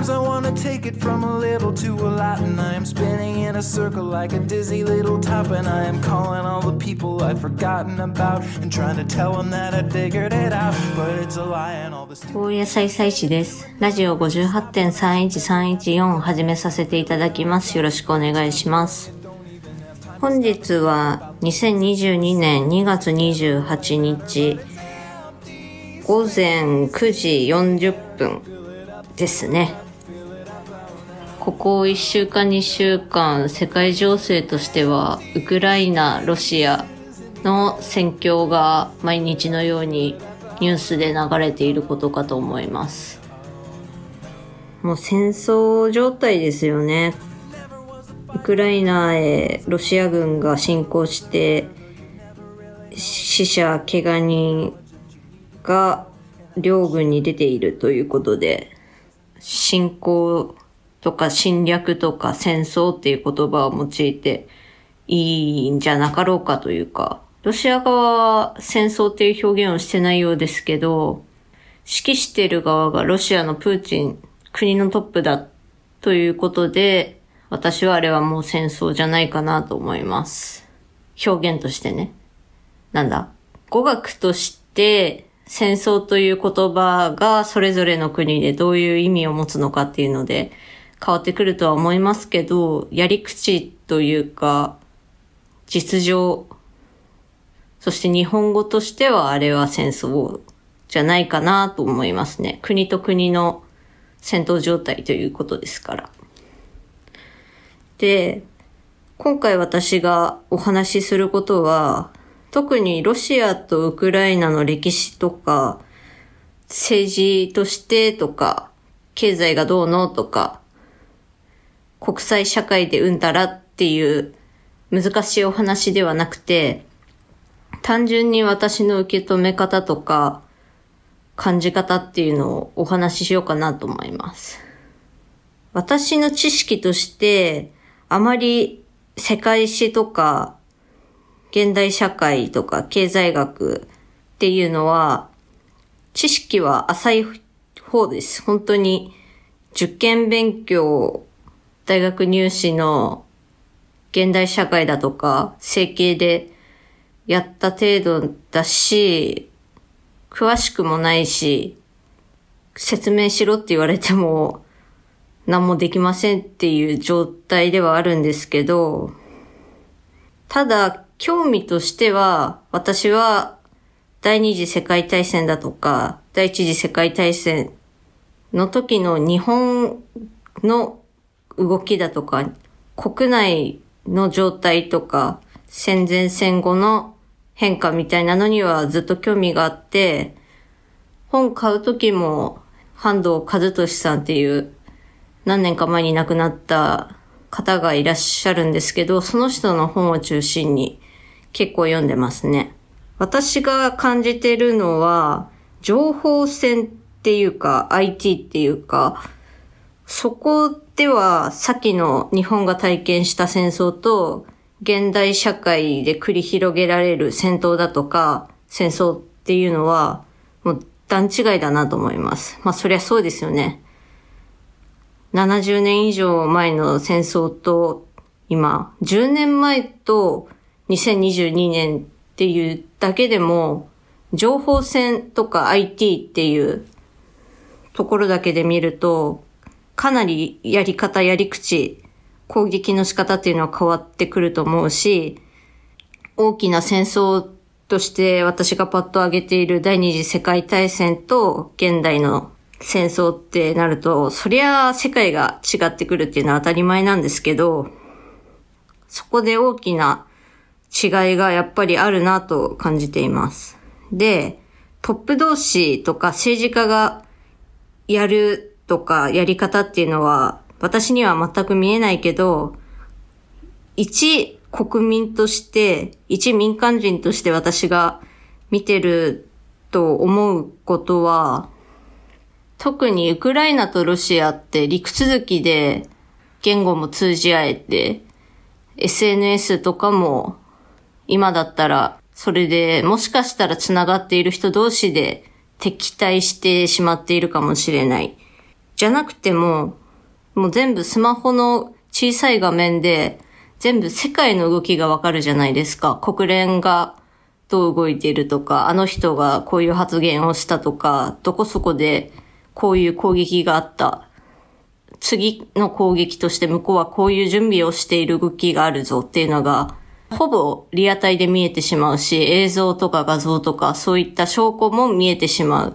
Sometimes I wanna take it from a little to a lot, and I am spinning in a circle like a dizzy little top, and I am calling all the people I'd forgotten about and trying to tell them that I figured it out, but it's a lie and all this. 大野菜菜師です。ラジオ58.31314を始めさせていただきます。よろしくお願いします。本日は2022年2月28日午前9時40分ですね。ここ1週間2週間世界情勢としてはウクライナ、ロシアの戦況が毎日のようにニュースで流れていることかと思います。もう戦争状態ですよね。ウクライナへロシア軍が侵攻して死者、怪我人が両軍に出ているということで侵攻とか侵略とか戦争っていう言葉を用いていいんじゃなかろうかというか、ロシア側は戦争っていう表現をしてないようですけど、指揮している側がロシアのプーチン、国のトップだということで、私はあれはもう戦争じゃないかなと思います。表現としてね。なんだ？語学として戦争という言葉がそれぞれの国でどういう意味を持つのかっていうので変わってくるとは思いますけど、やり口というか、実情、そして日本語としてはあれは戦争じゃないかなと思いますね。国と国の戦闘状態ということですから。で、今回私がお話しすることは、特にロシアとウクライナの歴史とか、政治としてとか、経済がどうのとか、国際社会でうんたらっていう難しいお話ではなくて、単純に私の受け止め方とか、感じ方っていうのをお話ししようかなと思います。私の知識として、あまり世界史とか、現代社会とか経済学っていうのは、知識は浅い方です。本当に受験勉強、大学入試の現代社会だとか、整形でやった程度だし、詳しくもないし、説明しろって言われても何もできませんっていう状態ではあるんですけど、ただ興味としては私は第二次世界大戦だとか第一次世界大戦の時の日本の動きだとか国内の状態とか戦前戦後の変化みたいなのにはずっと興味があって、本買う時も、半藤和俊さんっていう何年か前に亡くなった方がいらっしゃるんですけど、その人の本を中心に結構読んでますね。私が感じてるのは、情報戦っていうか、IT っていうか、そこでは、さっきの日本が体験した戦争と、現代社会で繰り広げられる戦闘だとか、戦争っていうのは、もう段違いだなと思います。まあそりゃそうですよね。70年以上前の戦争と、今、10年前と2022年っていうだけでも、情報戦とか IT っていうところだけで見ると、かなりやり方、やり口、攻撃の仕方っていうのは変わってくると思うし、大きな戦争として私がパッと挙げている第二次世界大戦と現代の戦争ってなると、そりゃ世界が違ってくるっていうのは当たり前なんですけど、そこで大きな違いがやっぱりあるなと感じています。で、トップ同士とか政治家がやるとかやり方っていうのは私には全く見えないけど、一国民として、一民間人として私が見てると思うことは、特にウクライナとロシアって陸続きで言語も通じ合えて、SNS とかも今だったらそれでもしかしたら繋がっている人同士で敵対してしまっているかもしれない。じゃなくても、もう全部スマホの小さい画面で、全部世界の動きがわかるじゃないですか。国連がどう動いているとか、あの人がこういう発言をしたとか、どこそこでこういう攻撃があった。次の攻撃として向こうはこういう準備をしている動きがあるぞっていうのが、ほぼリアタイで見えてしまうし、映像とか画像とかそういった証拠も見えてしまうっ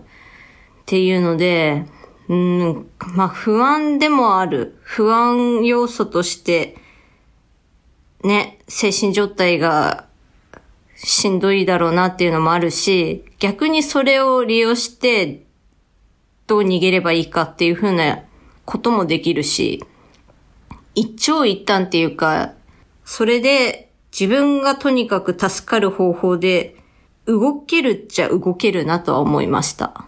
ていうので、うん、まあ不安でもある。不安要素として、ね、精神状態がしんどいだろうなっていうのもあるし、逆にそれを利用してどう逃げればいいかっていうふうなこともできるし、一長一短っていうか、それで自分がとにかく助かる方法で動けるっちゃ動けるなとは思いました。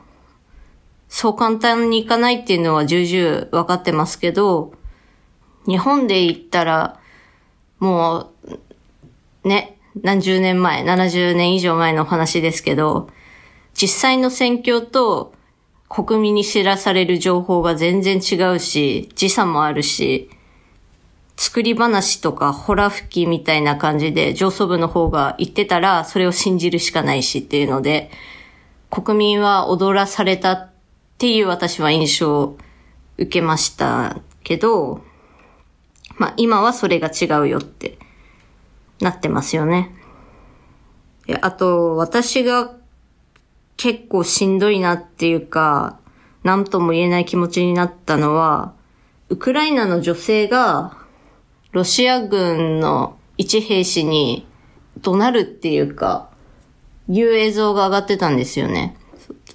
そう簡単にいかないっていうのは重々分かってますけど、日本で言ったら、もう、ね、何十年前、70年以上前の話ですけど、実際の戦況と国民に知らされる情報が全然違うし、時差もあるし、作り話とかホラ吹きみたいな感じで上層部の方が言ってたら、それを信じるしかないしっていうので、国民は踊らされたっていう私は印象を受けましたけど、まあ今はそれが違うよってなってますよね。あと、私が結構しんどいなっていうか、何とも言えない気持ちになったのは、ウクライナの女性が、ロシア軍の一兵士に怒鳴るっていうか、いう映像が上がってたんですよね。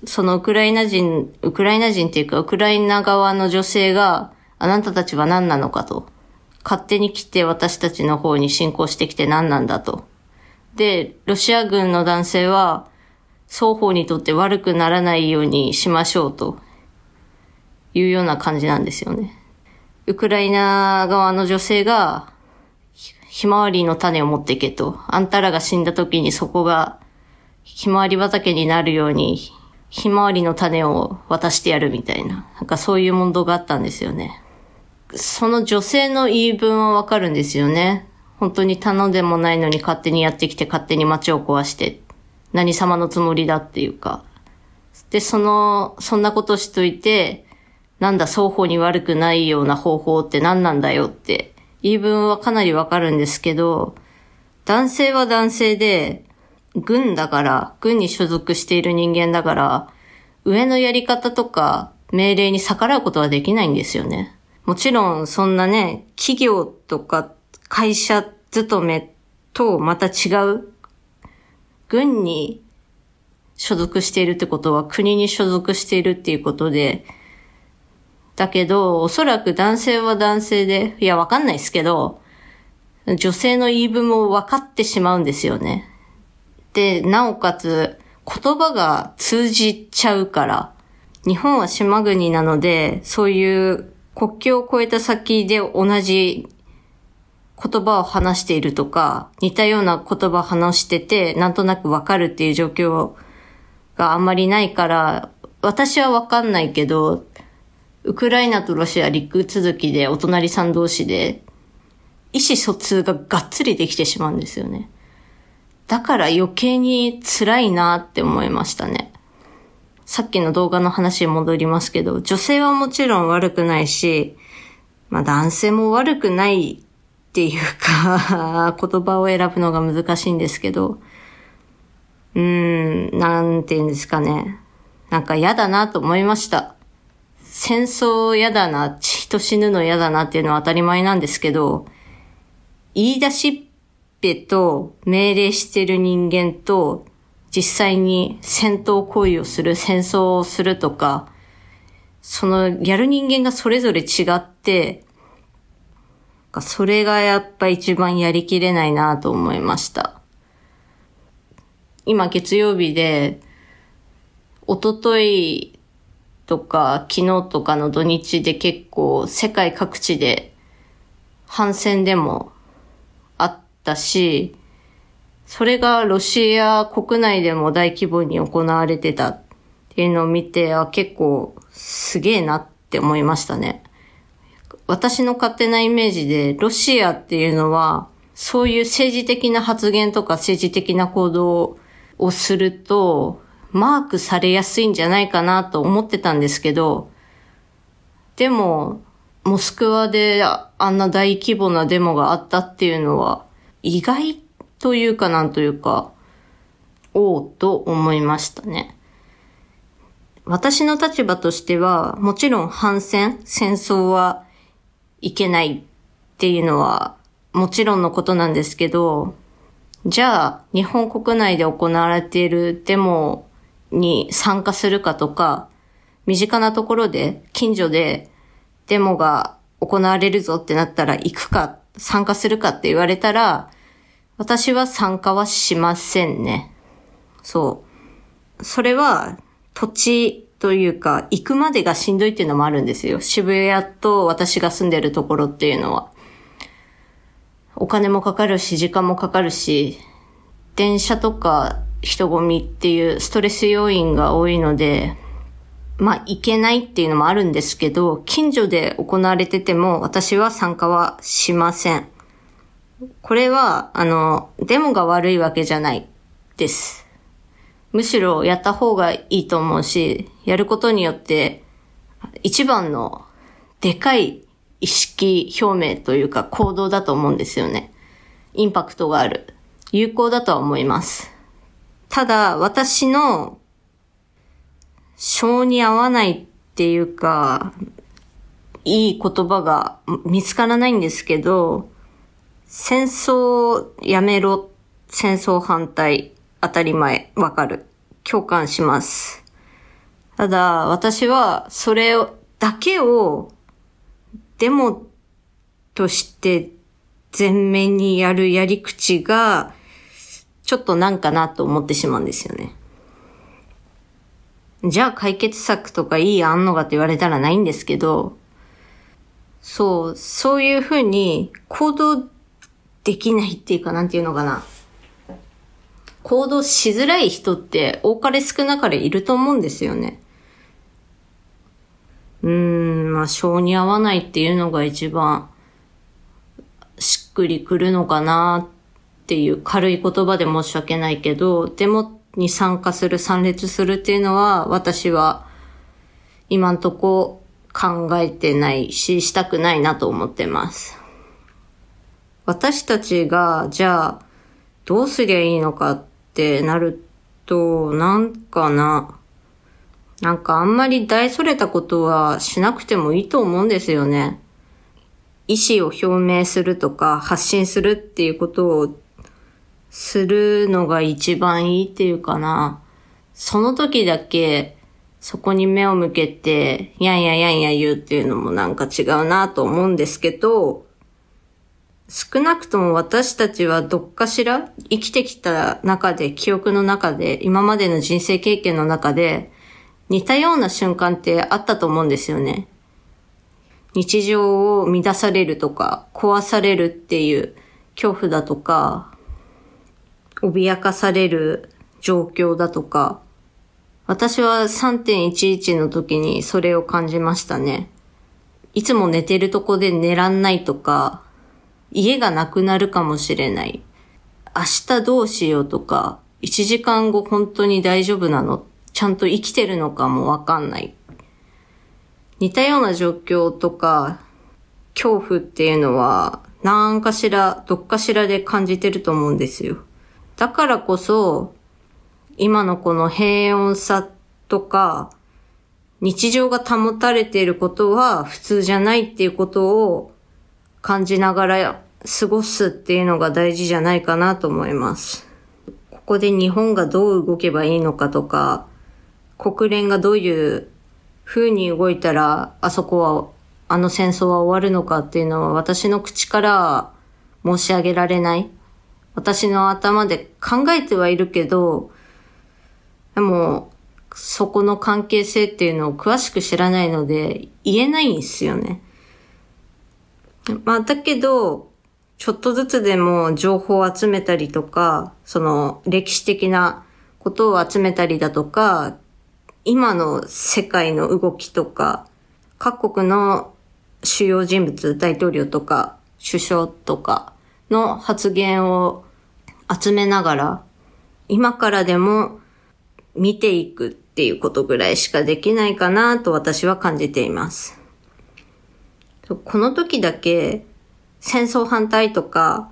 そのウクライナ人、ウクライナ人っていうか、ウクライナ側の女性が、あなたたちは何なのかと。勝手に来て私たちの方に侵攻してきて何なんだと。で、ロシア軍の男性は、双方にとって悪くならないようにしましょうというような感じなんですよね。ウクライナ側の女性が、ひひまわりの種を持っていけと。あんたらが死んだ時にそこがひまわり畑になるように、ひまわりの種を渡してやるみたいな。なんかそういう問答があったんですよね。その女性の言い分はわかるんですよね。本当に頼んでもないのに勝手にやってきて勝手に街を壊して、何様のつもりだっていうか。で、その、そんなことしといて、なんだ双方に悪くないような方法って何なんだよって、言い分はかなりわかるんですけど、男性は男性で、軍だから、軍に所属している人間だから、上のやり方とか命令に逆らうことはできないんですよね。もちろん、そんなね、企業とか会社勤めとまた違う、軍に所属しているってことは国に所属しているっていうことで、だけど、おそらく男性は男性で、いや、わかんないですけど、女性の言い分も分かってしまうんですよね。で、なおかつ、言葉が通じちゃうから、日本は島国なので、そういう国境を越えた先で同じ言葉を話しているとか、似たような言葉を話してて、なんとなくわかるっていう状況があんまりないから、私はわかんないけど、ウクライナとロシア陸続きでお隣さん同士で、意思疎通ががっつりできてしまうんですよね。だから余計に辛いなって思いましたね。さっきの動画の話に戻りますけど、女性はもちろん悪くないし、まあ男性も悪くないっていうか、言葉を選ぶのが難しいんですけど、うーん、なんて言うんですかね。なんか嫌だなと思いました。戦争嫌だな、人死ぬの嫌だなっていうのは当たり前なんですけど、言い出しっぺと命令してる人間と実際に戦闘行為をする、戦争をするとか、そのやる人間がそれぞれ違って、それがやっぱ一番やりきれないなと思いました。今月曜日で、一昨日とか昨日とかの土日で結構世界各地で反戦でもったし、それがロシア国内でも大規模に行われてたっていうのを見て、あ、結構すげえなって思いましたね。私の勝手なイメージで、ロシアっていうのは、そういう政治的な発言とか政治的な行動をすると、マークされやすいんじゃないかなと思ってたんですけど、でも、モスクワであんな大規模なデモがあったっていうのは、意外というかなんというか、おうと思いましたね。私の立場としては、もちろん反戦、戦争はいけないっていうのはもちろんのことなんですけど、じゃあ日本国内で行われているデモに参加するかとか、身近なところで、近所でデモが行われるぞってなったら行くか、参加するかって言われたら、私は参加はしませんね。そう。それは土地というか、行くまでがしんどいっていうのもあるんですよ。渋谷と私が住んでるところっていうのは。お金もかかるし、時間もかかるし、電車とか人混みっていうストレス要因が多いので、まあ、行けないっていうのもあるんですけど、近所で行われてても私は参加はしません。これは、あの、デモが悪いわけじゃないです。むしろやった方がいいと思うし、やることによって一番のでかい意識表明というか行動だと思うんですよね。インパクトがある。有効だとは思います。ただ、私の性に合わないっていうか、いい言葉が見つからないんですけど、戦争やめろ、戦争反対、当たり前、わかる。共感します。ただ、私はそれだけをデモとして全面にやるやり口が、ちょっとなんかなと思ってしまうんですよね。じゃあ解決策とかいい案のがって言われたらないんですけど、そう、そういうふうに行動できないっていうかなんていうのかな。行動しづらい人って多かれ少なかれいると思うんですよね。うーん、まあ、性に合わないっていうのが一番しっくりくるのかなっていう軽い言葉で申し訳ないけど、デモに参加する、参列するっていうのは私は今んとこ考えてないし、したくないなと思ってます。私たちが、じゃあ、どうすりゃいいのかってなると、なんかな。なんかあんまり大それたことはしなくてもいいと思うんですよね。意思を表明するとか発信するっていうことをするのが一番いいっていうかな。その時だけそこに目を向けて、やんややんや言うっていうのもなんか違うなと思うんですけど、少なくとも私たちはどっかしら生きてきた中で、記憶の中で、今までの人生経験の中で、似たような瞬間ってあったと思うんですよね。日常を乱されるとか、壊されるっていう恐怖だとか、脅かされる状況だとか、私は3.11の時にそれを感じましたね。いつも寝てるとこで寝らんないとか、家がなくなるかもしれない。明日どうしようとか、1時間後本当に大丈夫なの？ちゃんと生きてるのかもわかんない。似たような状況とか、恐怖っていうのは、何かしら、どっかしらで感じてると思うんですよ。だからこそ、今のこの平穏さとか、日常が保たれていることは普通じゃないっていうことを感じながら過ごすっていうのが大事じゃないかなと思います。ここで日本がどう動けばいいのかとか、国連がどういう風に動いたら、あそこは、あの戦争は終わるのかっていうのは私の口から申し上げられない。私の頭で考えてはいるけど、でも、そこの関係性っていうのを詳しく知らないので、言えないんですよね。まあ、だけど、ちょっとずつでも情報を集めたりとか、その歴史的なことを集めたりだとか、今の世界の動きとか、各国の主要人物、大統領とか首相とかの発言を集めながら、今からでも見ていくっていうことぐらいしかできないかなと私は感じています。この時だけ戦争反対とか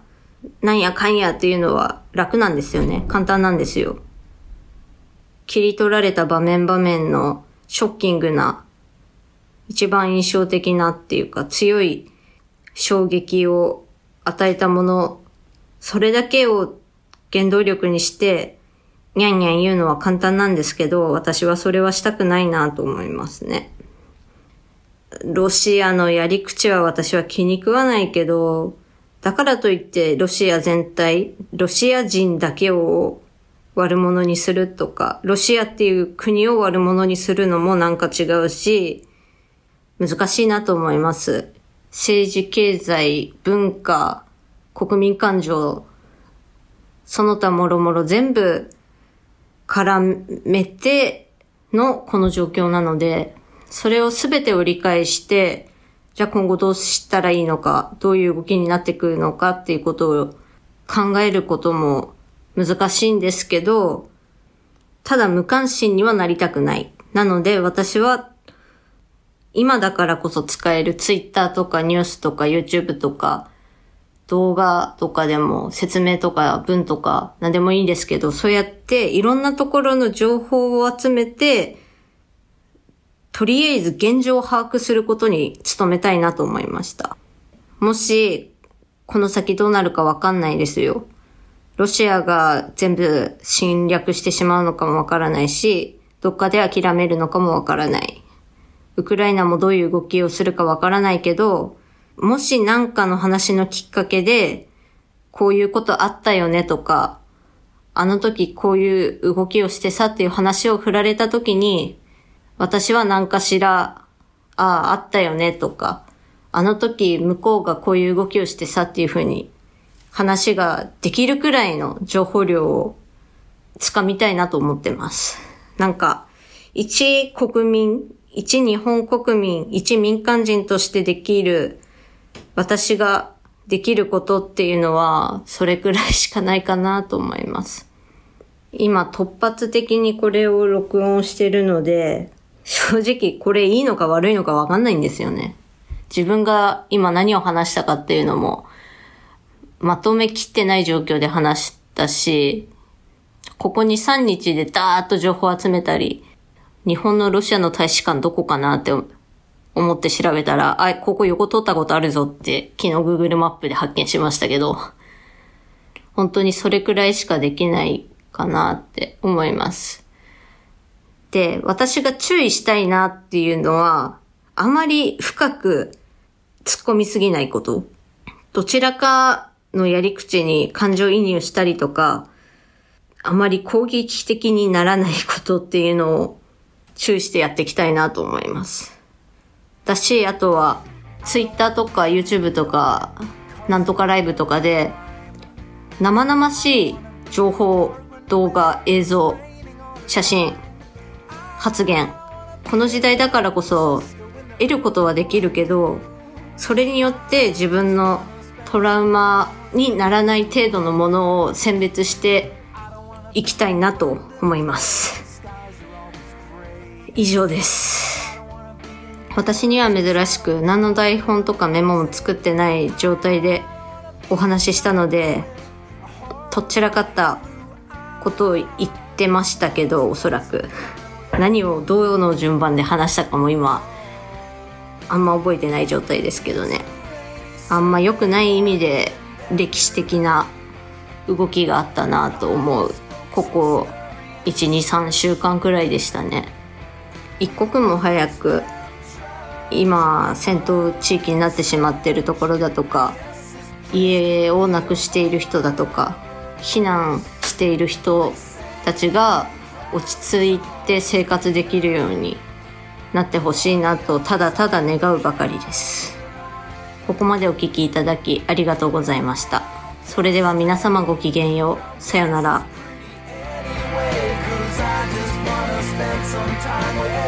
なんやかんやっていうのは楽なんですよね。簡単なんですよ。切り取られた場面場面のショッキングな、一番印象的なっていうか強い衝撃を与えたもの、それだけを原動力にして、にゃんにゃん言うのは簡単なんですけど、私はそれはしたくないなと思いますね。ロシアのやり口は私は気に食わないけど、だからといってロシア全体、ロシア人だけを悪者にするとか、ロシアっていう国を悪者にするのもなんか違うし、難しいなと思います。政治、経済、文化、国民感情、その他もろもろ全部絡めてのこの状況なので、それを全てを理解して、じゃあ今後どうしたらいいのか、どういう動きになってくるのかっていうことを考えることも難しいんですけど、ただ無関心にはなりたくない。なので私は今だからこそ使える Twitter とかニュースとか YouTube とか動画とかでも説明とか文とか何でもいいんですけど、そうやっていろんなところの情報を集めてとりあえず現状を把握することに努めたいなと思いました。もし、この先どうなるかわかんないですよ。ロシアが全部侵略してしまうのかもわからないし、どっかで諦めるのかもわからない。ウクライナもどういう動きをするかわからないけど、もし何かの話のきっかけで、こういうことあったよねとか、あの時こういう動きをしてさっていう話を振られた時に、私は何かしら、ああ、あったよねとか、あの時向こうがこういう動きをしてさっていうふうに話ができるくらいの情報量をつかみたいなと思ってます。なんか、一国民、一日本国民、一民間人としてできる、私ができることっていうのは、それくらいしかないかなと思います。今突発的にこれを録音してるので、正直これいいのか悪いのかわかんないんですよね。自分が今何を話したかっていうのも、まとめきってない状況で話したし、ここに3日でダーッと情報集めたり、日本のロシアの大使館どこかなって思って調べたら、あ、ここ横通ったことあるぞって昨日 Google マップで発見しましたけど、本当にそれくらいしかできないかなって思います。で、私が注意したいなっていうのは、あまり深く突っ込みすぎないこと。どちらかのやり口に感情移入したりとか、あまり攻撃的にならないことっていうのを注意してやっていきたいなと思います。だし、あとは、Twitter とか YouTube とか、なんとかライブとかで、生々しい情報、動画、映像、写真、発言。この時代だからこそ得ることはできるけど、それによって自分のトラウマにならない程度のものを選別していきたいなと思います。以上です。私には珍しく何の台本とかメモも作ってない状態でお話ししたので、とっちらかったことを言ってましたけど、おそらく。何をどの順番で話したかも今あんま覚えてない状態ですけどねあんま良くない意味で歴史的な動きがあったなと思うここ123週間くらいでしたね一刻も早く今戦闘地域になってしまっているところだとか家をなくしている人だとか避難している人たちが落ち着いて生活できるようになってほしいなとただただ願うばかりです。ここまでお聞きいただきありがとうございました。それでは皆様ごきげんよう。さよなら。Anyway,